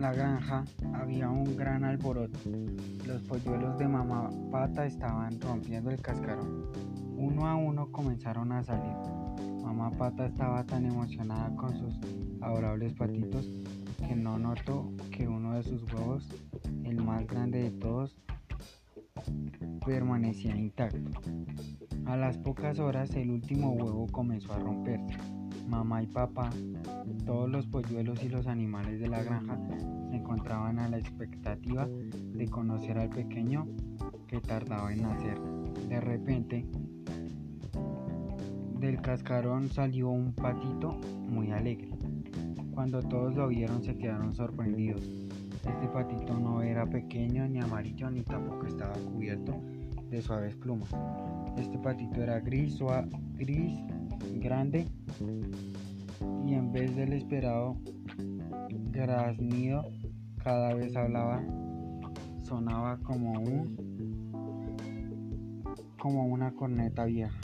granja había un gran alboroto. Los polluelos de mamá pata estaban rompiendo el cascarón. Uno a uno comenzaron a salir. Mamá pata estaba tan emocionada con sus adorables patitos que no notó que uno de sus huevos, el más grande de todos, permanecía intacto. A las pocas horas el último huevo comenzó a romperse. Mamá y papá, todos los polluelos y los animales de la granja se encontraban a la expectativa de conocer al pequeño que tardaba en nacer. De repente, del cascarón salió un patito muy alegre. Cuando todos lo vieron se quedaron sorprendidos. Este patito no era pequeño ni amarillo ni tampoco estaba cubierto de suaves plumas. Este patito era gris, gris, grande y en vez del esperado graznido cada vez hablaba, sonaba como un como una corneta vieja.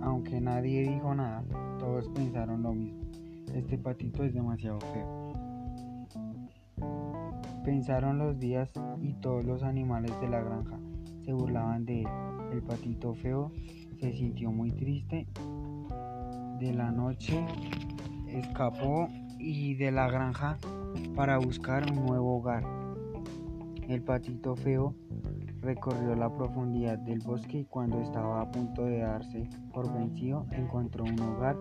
Aunque nadie dijo nada, todos pensaron lo mismo. Este patito es demasiado feo. Pensaron los días y todos los animales de la granja se burlaban de él. El patito feo se sintió muy triste. De la noche escapó y de la granja para buscar un nuevo hogar. El patito feo recorrió la profundidad del bosque y cuando estaba a punto de darse por vencido encontró un hogar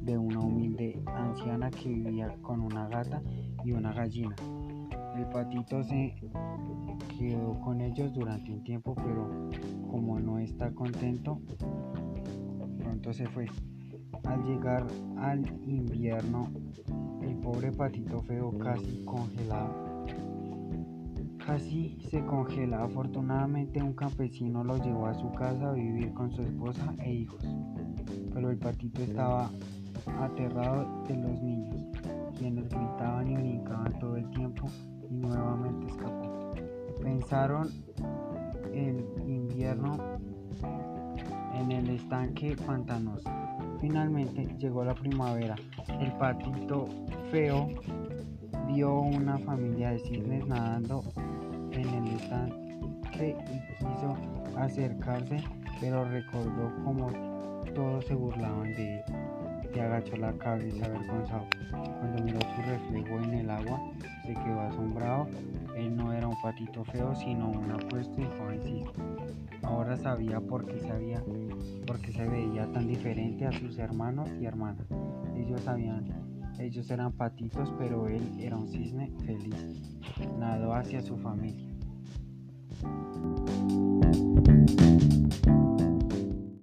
de una humilde anciana que vivía con una gata y una gallina. El patito se quedó con ellos durante un tiempo, pero como no está contento, pronto se fue. Al llegar al invierno, el pobre patito feo casi congelado. Casi se congela. Afortunadamente un campesino lo llevó a su casa a vivir con su esposa e hijos. Pero el patito estaba aterrado de los niños, quienes gritaban y brincaban todo el tiempo y nuevamente escapó. Pensaron el invierno en el estanque pantanoso. Finalmente llegó la primavera. El patito feo vio una familia de cisnes nadando en el estanque y quiso acercarse, pero recordó cómo todos se burlaban de él. Se agachó la cabeza avergonzado. Cuando miró su reflejo en el agua, se quedó asombrado. Él no era un patito feo, sino un apuesto y joven cisne. Ahora sabía por qué sabía, por qué se veía tan diferente a sus hermanos y hermanas. Ellos sabían, ellos eran patitos, pero él era un cisne feliz. Nadó hacia su familia.